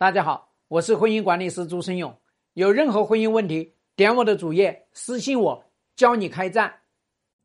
大家好，我是婚姻管理师朱生勇。有任何婚姻问题，点我的主页私信我，教你开战。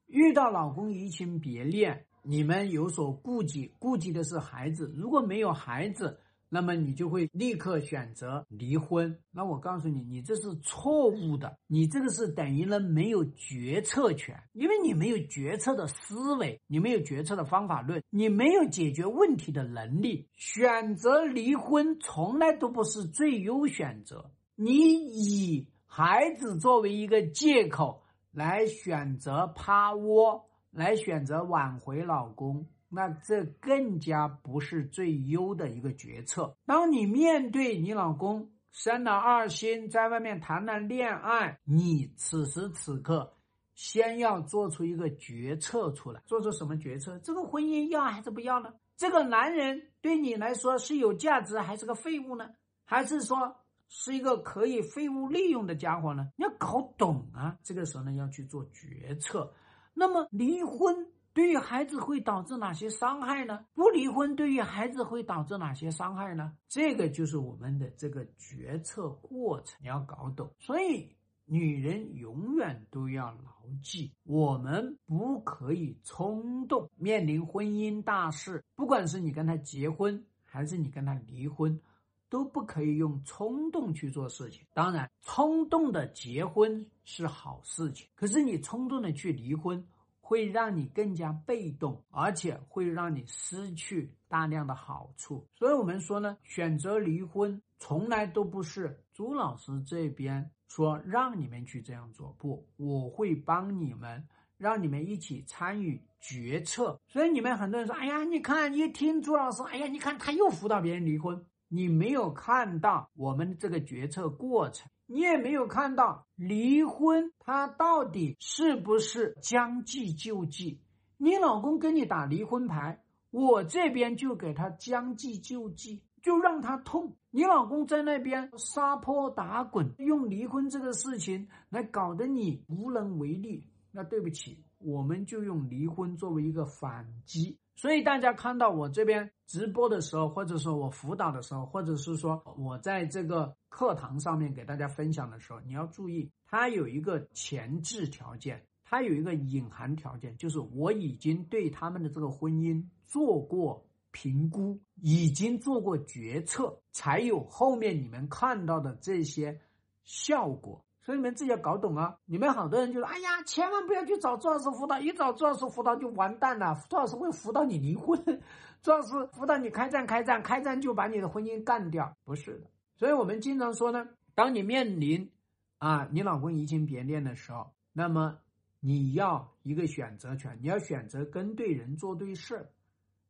遇到老公移情别恋，你们有所顾忌，顾忌的是孩子。如果没有孩子，那么你就会立刻选择离婚。那我告诉你，你这是错误的，你这个是等于了没有决策权，因为你没有决策的思维，你没有决策的方法论，你没有解决问题的能力。选择离婚从来都不是最优选择。你以孩子作为一个借口来选择趴窝，来选择挽回老公。那这更加不是最优的一个决策。当你面对你老公生了二心，在外面谈了恋爱，你此时此刻先要做出一个决策出来。做出什么决策？这个婚姻要还是不要呢？这个男人对你来说是有价值还是个废物呢？还是说是一个可以废物利用的家伙呢？你要搞懂啊！这个时候呢，要去做决策。那么离婚。对于孩子会导致哪些伤害呢？不离婚对于孩子会导致哪些伤害呢？这个就是我们的这个决策过程，你要搞懂。所以，女人永远都要牢记：我们不可以冲动。面临婚姻大事，不管是你跟他结婚，还是你跟他离婚，都不可以用冲动去做事情。当然，冲动的结婚是好事情，可是你冲动的去离婚。会让你更加被动，而且会让你失去大量的好处。所以，我们说呢，选择离婚从来都不是朱老师这边说让你们去这样做，不，我会帮你们，让你们一起参与决策。所以，你们很多人说：“哎呀，你看，一听朱老师，哎呀，你看他又辅导别人离婚。”你没有看到我们这个决策过程。你也没有看到离婚，他到底是不是将计就计？你老公跟你打离婚牌，我这边就给他将计就计，就让他痛。你老公在那边撒泼打滚，用离婚这个事情来搞得你无能为力。那对不起，我们就用离婚作为一个反击。所以大家看到我这边直播的时候，或者说我辅导的时候，或者是说我在这个课堂上面给大家分享的时候，你要注意，它有一个前置条件，它有一个隐含条件，就是我已经对他们的这个婚姻做过评估，已经做过决策，才有后面你们看到的这些效果。所以你们自己要搞懂啊！你们好多人就说：“哎呀，千万不要去找朱老师辅导，一找朱老师辅导就完蛋了。朱老师会辅导你离婚，朱老师辅导你开战，开战，开战就把你的婚姻干掉。”不是的。所以我们经常说呢，当你面临啊你老公移情别恋的时候，那么你要一个选择权，你要选择跟对人做对事，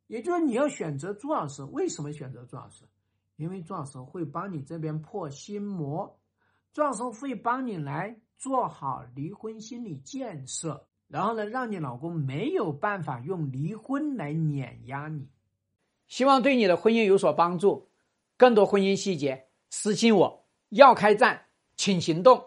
也就是你要选择朱老师。为什么选择朱老师？因为朱老师会帮你这边破心魔。壮生会帮你来做好离婚心理建设，然后呢，让你老公没有办法用离婚来碾压你。希望对你的婚姻有所帮助。更多婚姻细节，私信我。要开战，请行动。